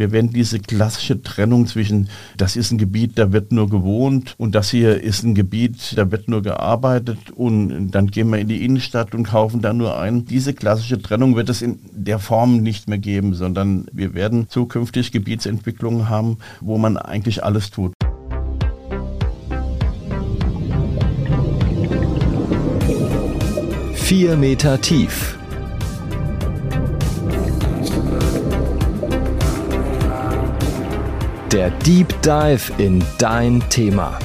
Wir werden diese klassische Trennung zwischen, das ist ein Gebiet, da wird nur gewohnt und das hier ist ein Gebiet, da wird nur gearbeitet und dann gehen wir in die Innenstadt und kaufen da nur ein. Diese klassische Trennung wird es in der Form nicht mehr geben, sondern wir werden zukünftig Gebietsentwicklungen haben, wo man eigentlich alles tut. Vier Meter tief. Der Deep Dive in dein Thema.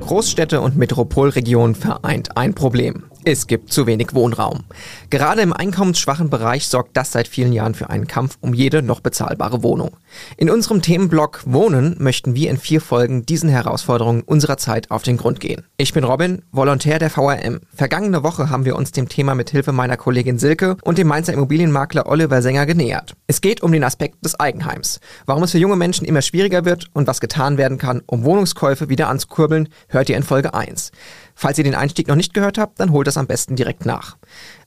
Großstädte und Metropolregionen vereint ein Problem. Es gibt zu wenig Wohnraum. Gerade im einkommensschwachen Bereich sorgt das seit vielen Jahren für einen Kampf um jede noch bezahlbare Wohnung. In unserem Themenblock Wohnen möchten wir in vier Folgen diesen Herausforderungen unserer Zeit auf den Grund gehen. Ich bin Robin, Volontär der VRM. Vergangene Woche haben wir uns dem Thema mit Hilfe meiner Kollegin Silke und dem Mainzer Immobilienmakler Oliver Sänger genähert. Es geht um den Aspekt des Eigenheims. Warum es für junge Menschen immer schwieriger wird und was getan werden kann, um Wohnungskäufe wieder anzukurbeln, hört ihr in Folge 1. Falls ihr den Einstieg noch nicht gehört habt, dann holt das am besten direkt nach.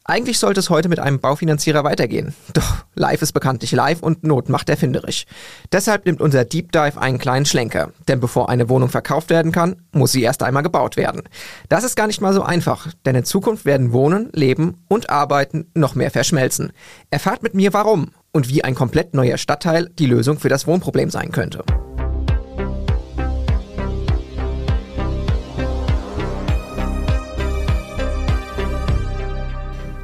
Eigentlich sollte es heute mit einem Baufinanzierer weitergehen. Doch live ist bekanntlich live und Not macht erfinderisch. Deshalb nimmt unser Deep Dive einen kleinen Schlenker. Denn bevor eine Wohnung verkauft werden kann, muss sie erst einmal gebaut werden. Das ist gar nicht mal so einfach, denn in Zukunft werden Wohnen, Leben und Arbeiten noch mehr verschmelzen. Erfahrt mit mir warum und wie ein komplett neuer Stadtteil die Lösung für das Wohnproblem sein könnte.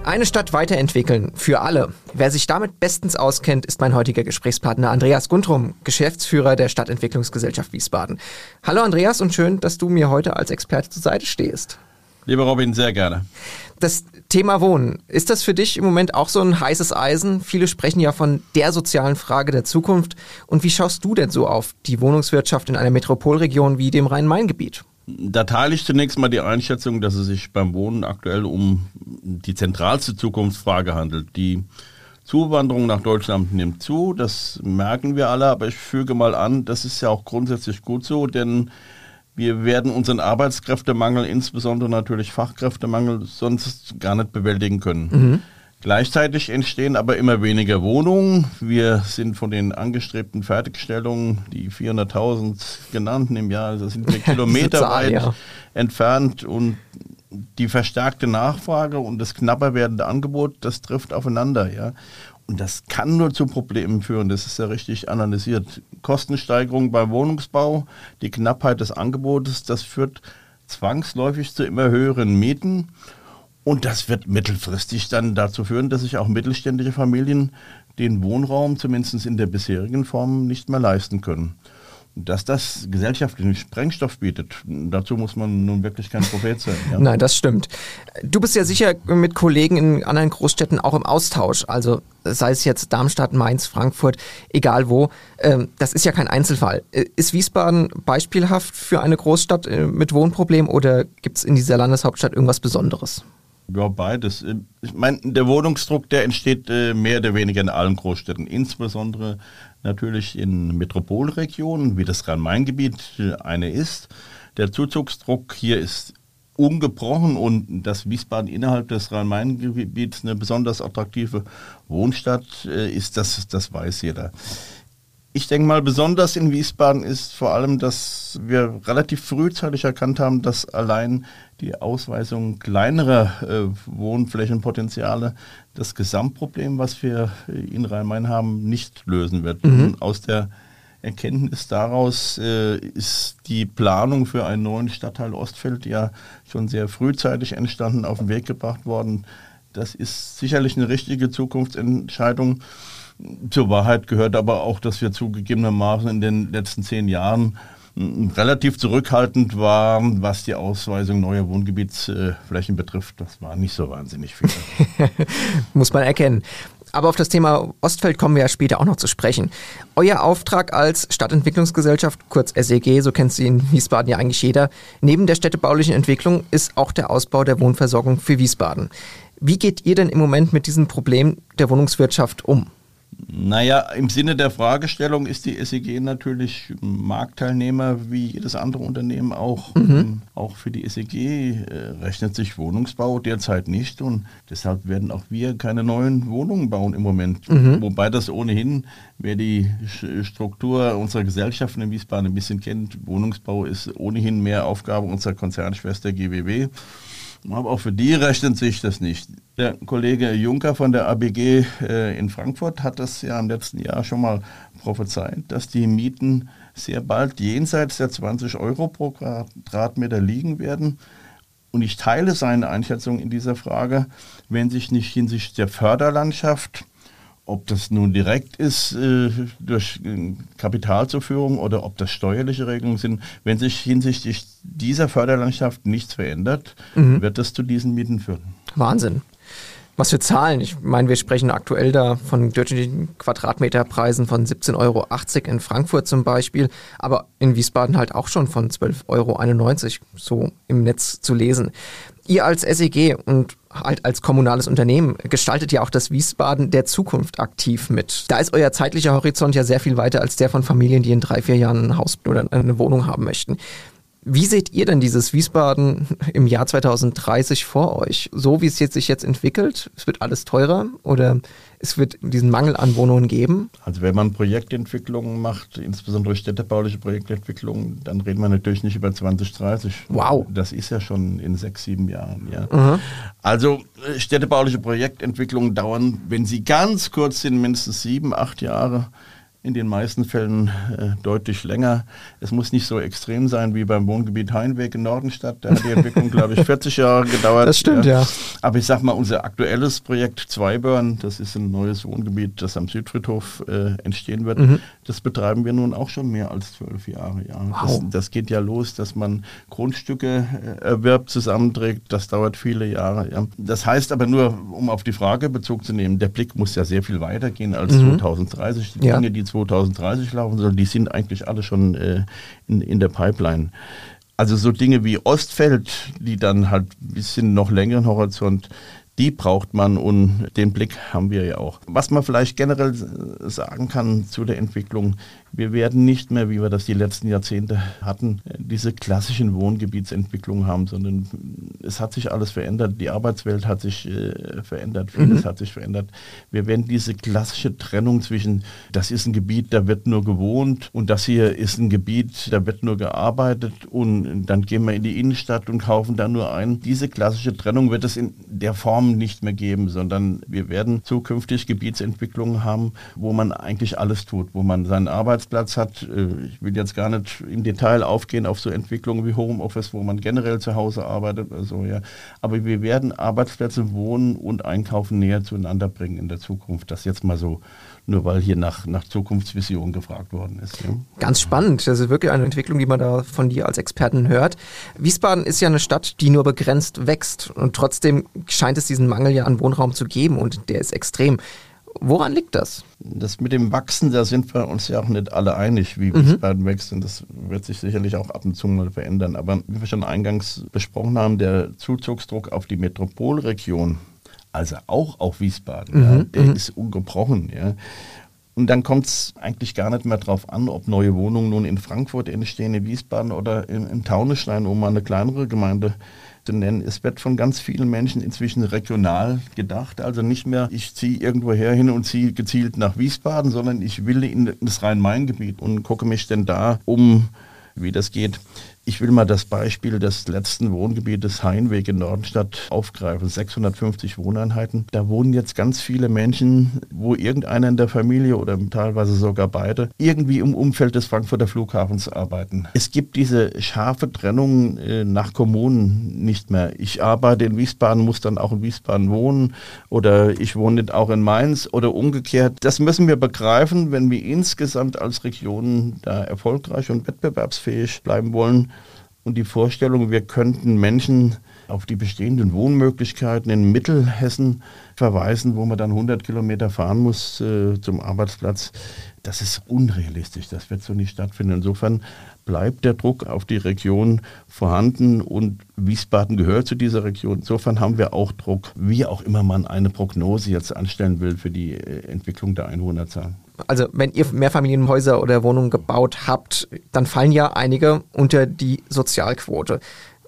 Eine Stadt weiterentwickeln für alle. Wer sich damit bestens auskennt, ist mein heutiger Gesprächspartner Andreas Guntrum, Geschäftsführer der Stadtentwicklungsgesellschaft Wiesbaden. Hallo Andreas und schön, dass du mir heute als Experte zur Seite stehst. Lieber Robin, sehr gerne. Das Thema Wohnen, ist das für dich im Moment auch so ein heißes Eisen? Viele sprechen ja von der sozialen Frage der Zukunft. Und wie schaust du denn so auf die Wohnungswirtschaft in einer Metropolregion wie dem Rhein-Main-Gebiet? Da teile ich zunächst mal die Einschätzung, dass es sich beim Wohnen aktuell um die zentralste Zukunftsfrage handelt. Die Zuwanderung nach Deutschland nimmt zu, das merken wir alle, aber ich füge mal an, das ist ja auch grundsätzlich gut so, denn wir werden unseren Arbeitskräftemangel, insbesondere natürlich Fachkräftemangel, sonst gar nicht bewältigen können. Mhm. Gleichzeitig entstehen aber immer weniger Wohnungen. Wir sind von den angestrebten Fertigstellungen, die 400.000 genannten im Jahr, also sind wir kilometerweit ja. entfernt und die verstärkte Nachfrage und das knapper werdende Angebot, das trifft aufeinander, ja. Und das kann nur zu Problemen führen, das ist ja richtig analysiert. Kostensteigerung beim Wohnungsbau, die Knappheit des Angebotes, das führt zwangsläufig zu immer höheren Mieten. Und das wird mittelfristig dann dazu führen, dass sich auch mittelständische Familien den Wohnraum zumindest in der bisherigen Form nicht mehr leisten können. Dass das gesellschaftlichen Sprengstoff bietet, dazu muss man nun wirklich kein Prophet sein. Ja? Nein, das stimmt. Du bist ja sicher mit Kollegen in anderen Großstädten auch im Austausch. Also sei es jetzt Darmstadt, Mainz, Frankfurt, egal wo. Ähm, das ist ja kein Einzelfall. Äh, ist Wiesbaden beispielhaft für eine Großstadt äh, mit Wohnproblemen oder gibt es in dieser Landeshauptstadt irgendwas Besonderes? Ja, beides. Ich meine, der Wohnungsdruck, der entsteht äh, mehr oder weniger in allen Großstädten, insbesondere natürlich in Metropolregionen, wie das Rhein-Main-Gebiet äh, eine ist. Der Zuzugsdruck hier ist ungebrochen und dass Wiesbaden innerhalb des Rhein-Main-Gebiets eine besonders attraktive Wohnstadt äh, ist, das, das weiß jeder. Ich denke mal, besonders in Wiesbaden ist vor allem, dass wir relativ frühzeitig erkannt haben, dass allein die Ausweisung kleinerer äh, Wohnflächenpotenziale das Gesamtproblem, was wir in Rhein-Main haben, nicht lösen wird. Mhm. aus der Erkenntnis daraus äh, ist die Planung für einen neuen Stadtteil Ostfeld ja schon sehr frühzeitig entstanden, auf den Weg gebracht worden. Das ist sicherlich eine richtige Zukunftsentscheidung. Zur Wahrheit gehört aber auch, dass wir zugegebenermaßen in den letzten zehn Jahren hm, relativ zurückhaltend waren, was die Ausweisung neuer Wohngebietsflächen betrifft. Das war nicht so wahnsinnig viel. Muss man erkennen. Aber auf das Thema Ostfeld kommen wir ja später auch noch zu sprechen. Euer Auftrag als Stadtentwicklungsgesellschaft, kurz SEG, so kennt sie in Wiesbaden ja eigentlich jeder, neben der städtebaulichen Entwicklung ist auch der Ausbau der Wohnversorgung für Wiesbaden. Wie geht ihr denn im Moment mit diesem Problem der Wohnungswirtschaft um? Naja, im Sinne der Fragestellung ist die SEG natürlich Marktteilnehmer wie jedes andere Unternehmen auch. Mhm. Auch für die SEG äh, rechnet sich Wohnungsbau derzeit nicht und deshalb werden auch wir keine neuen Wohnungen bauen im Moment. Mhm. Wobei das ohnehin, wer die Struktur unserer Gesellschaften in Wiesbaden ein bisschen kennt, Wohnungsbau ist ohnehin mehr Aufgabe unserer Konzernschwester GWW. Aber auch für die rechnet sich das nicht. Der Kollege Juncker von der ABG äh, in Frankfurt hat das ja im letzten Jahr schon mal prophezeit, dass die Mieten sehr bald jenseits der 20 Euro pro Quadratmeter liegen werden. Und ich teile seine Einschätzung in dieser Frage, wenn sich nicht hinsichtlich der Förderlandschaft ob das nun direkt ist äh, durch äh, Kapitalzuführung oder ob das steuerliche Regelungen sind, wenn sich hinsichtlich dieser Förderlandschaft nichts verändert, mhm. wird das zu diesen Mieten führen. Wahnsinn. Was für Zahlen? Ich meine, wir sprechen aktuell da von durchschnittlichen Quadratmeterpreisen von 17,80 Euro in Frankfurt zum Beispiel, aber in Wiesbaden halt auch schon von 12,91 Euro so im Netz zu lesen. Ihr als SEG und halt als kommunales Unternehmen gestaltet ja auch das Wiesbaden der Zukunft aktiv mit. Da ist euer zeitlicher Horizont ja sehr viel weiter als der von Familien, die in drei, vier Jahren ein Haus oder eine Wohnung haben möchten. Wie seht ihr denn dieses Wiesbaden im Jahr 2030 vor euch? So wie es jetzt sich jetzt entwickelt, es wird alles teurer oder es wird diesen Mangel an Wohnungen geben? Also wenn man Projektentwicklungen macht, insbesondere städtebauliche Projektentwicklungen, dann reden wir natürlich nicht über 2030. Wow. Das ist ja schon in sechs, sieben Jahren. Ja. Mhm. Also äh, städtebauliche Projektentwicklungen dauern, wenn sie ganz kurz sind, mindestens sieben, acht Jahre in den meisten Fällen äh, deutlich länger. Es muss nicht so extrem sein wie beim Wohngebiet Heinweg in Nordenstadt. Da hat die Entwicklung, glaube ich, 40 Jahre gedauert. Das stimmt, ja. ja. Aber ich sage mal, unser aktuelles Projekt Zweiburn, das ist ein neues Wohngebiet, das am Südfriedhof äh, entstehen wird, mhm. das betreiben wir nun auch schon mehr als zwölf Jahre. Ja. Wow. Das, das, geht ja los, dass man Grundstücke äh, erwirbt, zusammenträgt. Das dauert viele Jahre. Ja. Das heißt aber nur, um auf die Frage Bezug zu nehmen, der Blick muss ja sehr viel weiter gehen als mhm. 2030. Die ja. Dinge, die 2030 laufen soll, die sind eigentlich alle schon äh, in, in der Pipeline. Also so Dinge wie Ostfeld, die dann halt ein bisschen noch längeren Horizont, die braucht man und den Blick haben wir ja auch. Was man vielleicht generell sagen kann zu der Entwicklung, wir werden nicht mehr, wie wir das die letzten Jahrzehnte hatten, diese klassischen Wohngebietsentwicklungen haben, sondern es hat sich alles verändert. Die Arbeitswelt hat sich äh, verändert, vieles mhm. hat sich verändert. Wir werden diese klassische Trennung zwischen, das ist ein Gebiet, da wird nur gewohnt und das hier ist ein Gebiet, da wird nur gearbeitet und dann gehen wir in die Innenstadt und kaufen da nur ein. Diese klassische Trennung wird es in der Form nicht mehr geben, sondern wir werden zukünftig Gebietsentwicklungen haben, wo man eigentlich alles tut, wo man seinen Arbeits Arbeitsplatz hat. Äh, ich will jetzt gar nicht im Detail aufgehen auf so Entwicklungen wie Homeoffice, wo man generell zu Hause arbeitet. Also, ja. Aber wir werden Arbeitsplätze, Wohnen und Einkaufen näher zueinander bringen in der Zukunft. Das jetzt mal so nur weil hier nach, nach Zukunftsvision gefragt worden ist. Ja. Ganz spannend. Das ist wirklich eine Entwicklung, die man da von dir als Experten hört. Wiesbaden ist ja eine Stadt, die nur begrenzt wächst und trotzdem scheint es diesen Mangel ja an Wohnraum zu geben und der ist extrem. Woran liegt das? Das mit dem Wachsen, da sind wir uns ja auch nicht alle einig, wie mhm. Wiesbaden wächst. Und das wird sich sicherlich auch ab und zu mal verändern. Aber wie wir schon eingangs besprochen haben, der Zuzugsdruck auf die Metropolregion, also auch auf Wiesbaden, mhm. ja, der mhm. ist ungebrochen. Ja. Und dann kommt es eigentlich gar nicht mehr darauf an, ob neue Wohnungen nun in Frankfurt entstehen, in Wiesbaden oder im, im Taunusstein, um mal eine kleinere Gemeinde zu nennen. Es wird von ganz vielen Menschen inzwischen regional gedacht. Also nicht mehr, ich ziehe irgendwo her hin und ziehe gezielt nach Wiesbaden, sondern ich will in das Rhein-Main-Gebiet und gucke mich denn da um, wie das geht. Ich will mal das Beispiel des letzten Wohngebietes Heinweg in Nordenstadt aufgreifen. 650 Wohneinheiten. Da wohnen jetzt ganz viele Menschen, wo irgendeiner in der Familie oder teilweise sogar beide irgendwie im Umfeld des Frankfurter Flughafens arbeiten. Es gibt diese scharfe Trennung äh, nach Kommunen nicht mehr. Ich arbeite in Wiesbaden, muss dann auch in Wiesbaden wohnen oder ich wohne auch in Mainz oder umgekehrt. Das müssen wir begreifen, wenn wir insgesamt als Region da erfolgreich und wettbewerbsfähig bleiben wollen und die Vorstellung, wir könnten Menschen auf die bestehenden Wohnmöglichkeiten in Mittelhessen verweisen, wo man dann 100 Kilometer fahren muss äh, zum Arbeitsplatz. Das ist unrealistisch, das wird so nicht stattfinden. Insofern bleibt der Druck auf die Region vorhanden und Wiesbaden gehört zu dieser Region. Insofern haben wir auch Druck, wie auch immer man eine Prognose jetzt anstellen will für die äh, Entwicklung der Einwohnerzahl. Also wenn ihr Mehrfamilienhäuser oder Wohnungen gebaut habt, dann fallen ja einige unter die Sozialquote.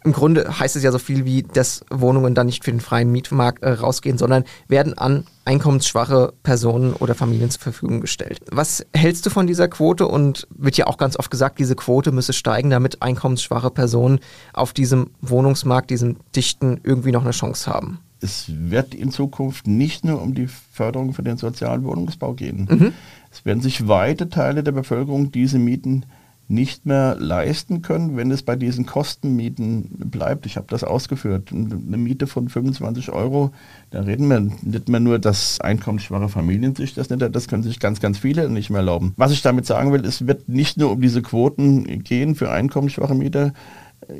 Im Grunde heißt es ja so viel wie, dass Wohnungen dann nicht für den freien Mietmarkt äh, rausgehen, sondern werden an einkommensschwache Personen oder Familien zur Verfügung gestellt. Was hältst du von dieser Quote? Und wird ja auch ganz oft gesagt, diese Quote müsse steigen, damit einkommensschwache Personen auf diesem Wohnungsmarkt, diesem dichten, irgendwie noch eine Chance haben. Es wird in Zukunft nicht nur um die Förderung für den sozialen Wohnungsbau gehen. Mhm. Es werden sich weite Teile der Bevölkerung diese Mieten nicht mehr leisten können, wenn es bei diesen Kostenmieten bleibt. Ich habe das ausgeführt. Eine Miete von 25 Euro, da reden wir nicht mehr nur, dass einkommensschwache Familien sich das nicht, das können sich ganz, ganz viele nicht mehr erlauben. Was ich damit sagen will, es wird nicht nur um diese Quoten gehen für einkommensschwache Mieter,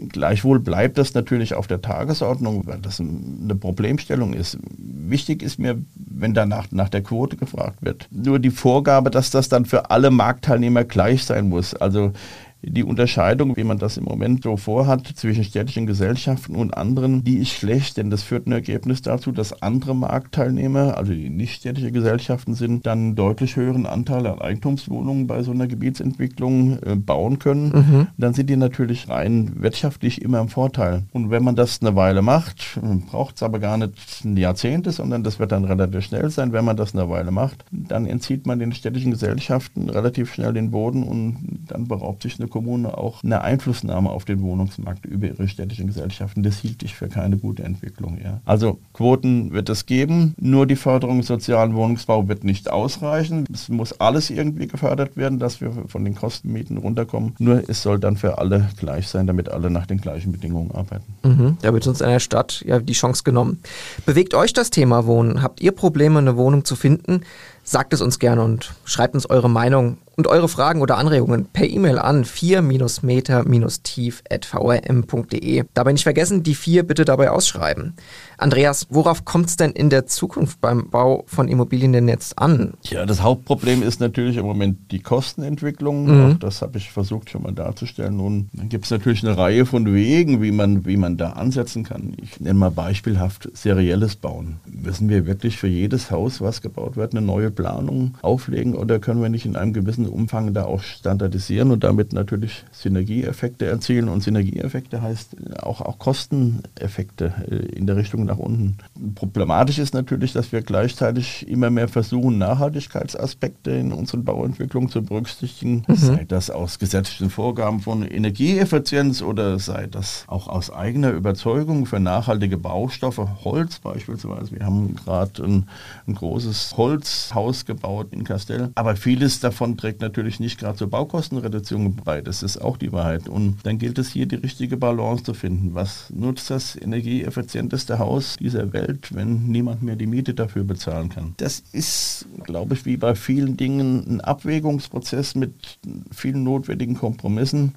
Gleichwohl bleibt das natürlich auf der Tagesordnung, weil das eine Problemstellung ist. Wichtig ist mir, wenn danach nach der Quote gefragt wird, nur die Vorgabe, dass das dann für alle Marktteilnehmer gleich sein muss. Also die Unterscheidung, wie man das im Moment so vorhat, zwischen städtischen Gesellschaften und anderen, die ist schlecht, denn das führt ein Ergebnis dazu, dass andere Marktteilnehmer, also die nicht städtische Gesellschaften sind, dann einen deutlich höheren Anteil an Eigentumswohnungen bei so einer Gebietsentwicklung äh, bauen können. Mhm. Dann sind die natürlich rein wirtschaftlich immer im Vorteil. Und wenn man das eine Weile macht, braucht es aber gar nicht Jahrzehnte, sondern das wird dann relativ schnell sein. Wenn man das eine Weile macht, dann entzieht man den städtischen Gesellschaften relativ schnell den Boden und dann beraubt sich eine Kommune auch eine Einflussnahme auf den Wohnungsmarkt über ihre städtischen Gesellschaften. Das hielt ich für keine gute Entwicklung. Ja. Also Quoten wird es geben, nur die Förderung sozialen Wohnungsbau wird nicht ausreichen. Es muss alles irgendwie gefördert werden, dass wir von den Kostenmieten runterkommen. Nur es soll dann für alle gleich sein, damit alle nach den gleichen Bedingungen arbeiten. Mhm, da wird uns in der Stadt ja die Chance genommen. Bewegt euch das Thema Wohnen? Habt ihr Probleme, eine Wohnung zu finden? Sagt es uns gerne und schreibt uns eure Meinung und eure Fragen oder Anregungen per E-Mail an 4-meter-tief.vrm.de. Dabei nicht vergessen, die 4 bitte dabei ausschreiben. Andreas, worauf kommt es denn in der Zukunft beim Bau von Immobilien denn jetzt an? Ja, das Hauptproblem ist natürlich im Moment die Kostenentwicklung. Mhm. Auch das habe ich versucht schon mal darzustellen. Dann gibt es natürlich eine Reihe von Wegen, wie man, wie man da ansetzen kann. Ich nenne mal beispielhaft serielles Bauen. Müssen wir wirklich für jedes Haus, was gebaut wird, eine neue Planung auflegen oder können wir nicht in einem gewissen Umfang da auch standardisieren und damit natürlich Synergieeffekte erzielen. Und Synergieeffekte heißt auch, auch Kosteneffekte äh, in der Richtung nach unten. Problematisch ist natürlich, dass wir gleichzeitig immer mehr versuchen, Nachhaltigkeitsaspekte in unseren Bauentwicklungen zu berücksichtigen, mhm. sei das aus gesetzlichen Vorgaben von Energieeffizienz oder sei das auch aus eigener Überzeugung für nachhaltige Baustoffe, Holz beispielsweise. Wir haben gerade ein, ein großes Holzhaus gebaut in Castell, aber vieles davon trägt trägt natürlich nicht gerade zur Baukostenreduzierung bei. Das ist auch die Wahrheit. Und dann gilt es hier, die richtige Balance zu finden. Was nutzt das energieeffizienteste Haus dieser Welt, wenn niemand mehr die Miete dafür bezahlen kann? Das ist, glaube ich, wie bei vielen Dingen ein Abwägungsprozess mit vielen notwendigen Kompromissen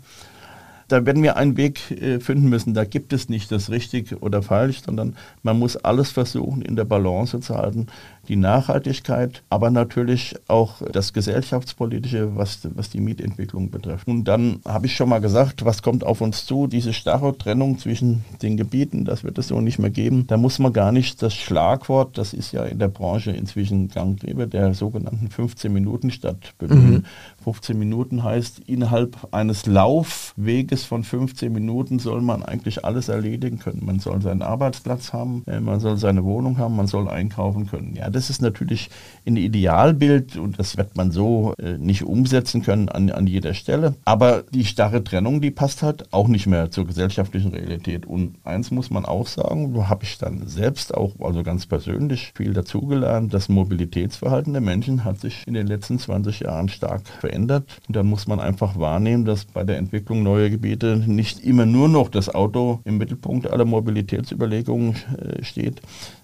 da werden wir einen Weg äh, finden müssen. Da gibt es nicht das richtig oder falsch, sondern man muss alles versuchen, in der Balance zu halten die Nachhaltigkeit, aber natürlich auch das Gesellschaftspolitische, was, was die Mietentwicklung betrifft. Und dann habe ich schon mal gesagt, was kommt auf uns zu, diese starre Trennung zwischen den Gebieten, das wird es so nicht mehr geben. Da muss man gar nicht das Schlagwort, das ist ja in der Branche inzwischen gang der sogenannten 15 Minuten Stadt bemühen. Mhm. 15 Minuten heißt, innerhalb eines Laufweges von 15 Minuten soll man eigentlich alles erledigen können. Man soll seinen Arbeitsplatz haben, äh, man soll seine Wohnung haben, man soll einkaufen können. Ja, das ist natürlich ein Idealbild und das wird man so äh, nicht umsetzen können an, an jeder Stelle. Aber die starre Trennung, die passt halt auch nicht mehr zur gesellschaftlichen Realität. Und eins muss man auch sagen, da habe ich dann selbst auch, also ganz persönlich, viel dazugelernt. Das Mobilitätsverhalten der Menschen hat sich in den letzten 20 Jahren stark verändert. Und dann muss man einfach wahrnehmen, dass bei der Entwicklung neuer Gebiete nicht immer nur noch das Auto im Mittelpunkt aller Mobilitätsüberlegungen äh, steht,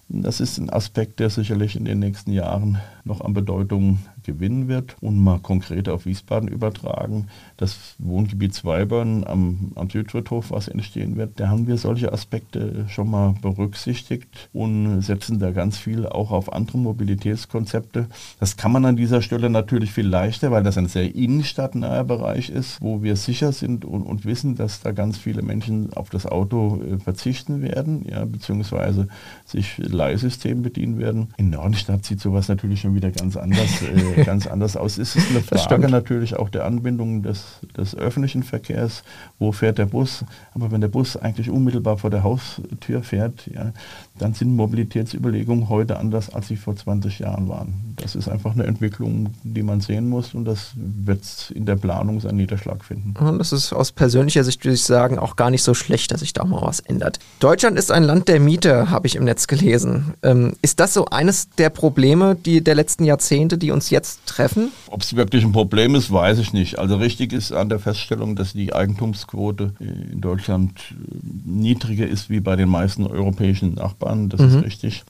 das ist ein Aspekt, der sicherlich in den nächsten Jahren noch an Bedeutung gewinnen wird. Und mal konkret auf Wiesbaden übertragen, das Wohngebiet Zweibern am, am Südfriedhof, was entstehen wird, da haben wir solche Aspekte schon mal berücksichtigt und setzen da ganz viel auch auf andere Mobilitätskonzepte. Das kann man an dieser Stelle natürlich viel leichter, weil das ein sehr innenstadtnaher Bereich ist, wo wir sicher sind und, und wissen, dass da ganz viele Menschen auf das Auto äh, verzichten werden, ja, beziehungsweise sich Leihsystem bedienen werden. In Nordstadt sieht sowas natürlich schon wieder ganz anders, äh, ganz anders aus. Es ist eine Frage natürlich auch der Anbindung des, des öffentlichen Verkehrs. Wo fährt der Bus? Aber wenn der Bus eigentlich unmittelbar vor der Haustür fährt, ja, dann sind Mobilitätsüberlegungen heute anders, als sie vor 20 Jahren waren. Das ist einfach eine Entwicklung, die man sehen muss und das wird in der Planung seinen Niederschlag finden. Und das ist aus persönlicher Sicht, würde ich sagen, auch gar nicht so schlecht, dass sich da mal was ändert. Deutschland ist ein Land der Mieter, habe ich im Netz gelesen. Ähm, ist das so eines der Probleme die, der letzten Jahrzehnte, die uns jetzt treffen? Ob es wirklich ein Problem ist, weiß ich nicht. Also richtig ist an der Feststellung, dass die Eigentumsquote in Deutschland äh, niedriger ist wie bei den meisten europäischen Nachbarn. Das mhm. ist richtig.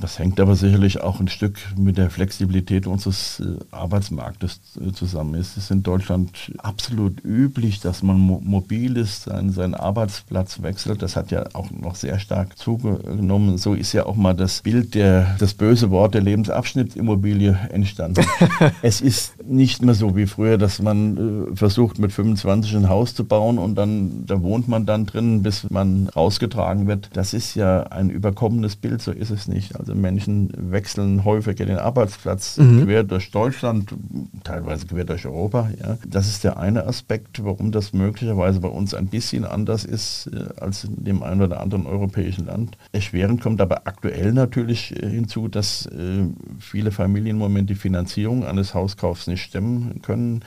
Das hängt aber sicherlich auch ein Stück mit der Flexibilität unseres äh, Arbeitsmarktes äh, zusammen. Es ist in Deutschland absolut üblich, dass man mobil ist, seinen, seinen Arbeitsplatz wechselt. Das hat ja auch noch sehr stark zugenommen. So ist ja auch mal das Bild, der, das böse Wort der Lebensabschnittsimmobilie entstanden. es ist nicht mehr so wie früher, dass man äh, versucht, mit 25 ein Haus zu bauen und dann da wohnt man dann drin, bis man rausgetragen wird. Das ist ja ein überkommenes Bild, so ist es nicht. Also Menschen wechseln häufiger den Arbeitsplatz mhm. quer durch Deutschland, teilweise quer durch Europa. Ja. Das ist der eine Aspekt, warum das möglicherweise bei uns ein bisschen anders ist äh, als in dem einen oder anderen europäischen Land. Erschwerend kommt aber aktuell natürlich äh, hinzu, dass äh, viele Familien im Moment die Finanzierung eines Hauskaufs nicht stemmen können.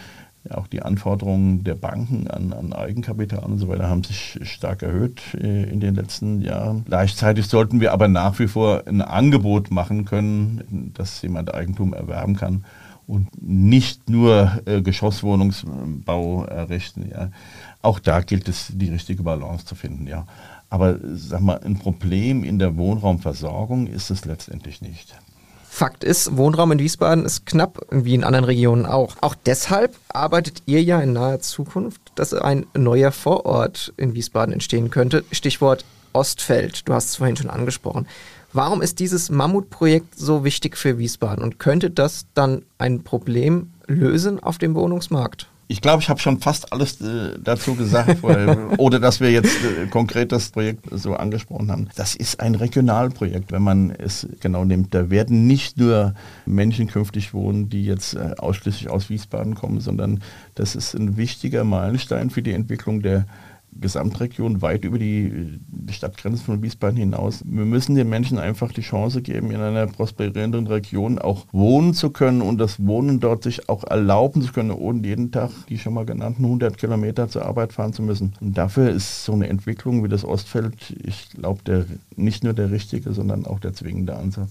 Auch die Anforderungen der Banken an, an, Eigenkapital und so weiter haben sich stark erhöht äh, in den letzten Jahren. Gleichzeitig sollten wir aber nach wie vor ein Angebot machen können, dass jemand Eigentum erwerben kann und nicht nur äh, Geschosswohnungsbau errichten. Ja. Auch da gilt es, die richtige Balance zu finden. Ja. Aber sag mal, ein Problem in der Wohnraumversorgung ist es letztendlich nicht. Fakt ist, Wohnraum in Wiesbaden ist knapp, wie in anderen Regionen auch. Auch deshalb arbeitet ihr ja in naher Zukunft, dass ein neuer Vorort in Wiesbaden entstehen könnte. Stichwort Ostfeld, du hast es vorhin schon angesprochen. Warum ist dieses Mammutprojekt so wichtig für Wiesbaden und könnte das dann ein Problem lösen auf dem Wohnungsmarkt? Ich glaube, ich habe schon fast alles äh, dazu gesagt, weil, ohne dass wir jetzt äh, konkret das Projekt so angesprochen haben. Das ist ein Regionalprojekt, wenn man es genau nimmt. Da werden nicht nur Menschen künftig wohnen, die jetzt äh, ausschließlich aus Wiesbaden kommen, sondern das ist ein wichtiger Meilenstein für die Entwicklung der Gesamtregion weit über die, Stadtgrenzen von Wiesbaden hinaus. Wir müssen den Menschen einfach die Chance geben, in einer prosperierenden Region auch wohnen zu können und das Wohnen dort sich auch erlauben zu können, ohne jeden Tag die schon mal genannten 100 Kilometer zur Arbeit fahren zu müssen. Und dafür ist so eine Entwicklung wie das Ostfeld, ich glaube, nicht nur der richtige, sondern auch der zwingende Ansatz.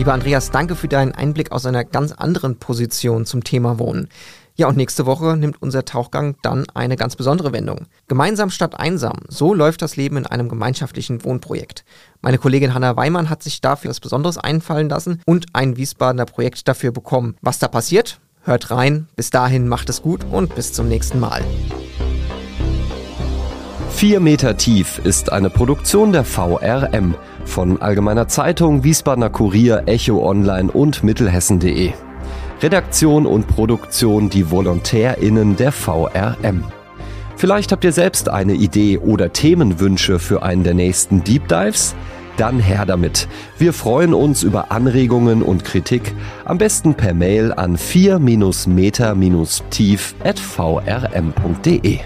Lieber Andreas, danke für deinen Einblick aus einer ganz anderen Position zum Thema Wohnen. Ja, und nächste Woche nimmt unser Tauchgang dann eine ganz besondere Wendung. Gemeinsam statt einsam. So läuft das Leben in einem gemeinschaftlichen Wohnprojekt. Meine Kollegin Hanna Weimann hat sich dafür was Besonderes einfallen lassen und ein Wiesbadener Projekt dafür bekommen. Was da passiert? Hört rein. Bis dahin macht es gut und bis zum nächsten Mal. 4 Meter tief ist eine Produktion der VRM von Allgemeiner Zeitung, Wiesbadener Kurier, Echo Online und Mittelhessen.de. Redaktion und Produktion die VolontärInnen der VRM. Vielleicht habt ihr selbst eine Idee oder Themenwünsche für einen der nächsten Deep Dives? Dann her damit. Wir freuen uns über Anregungen und Kritik, am besten per Mail an 4-meter-tief at vrm.de.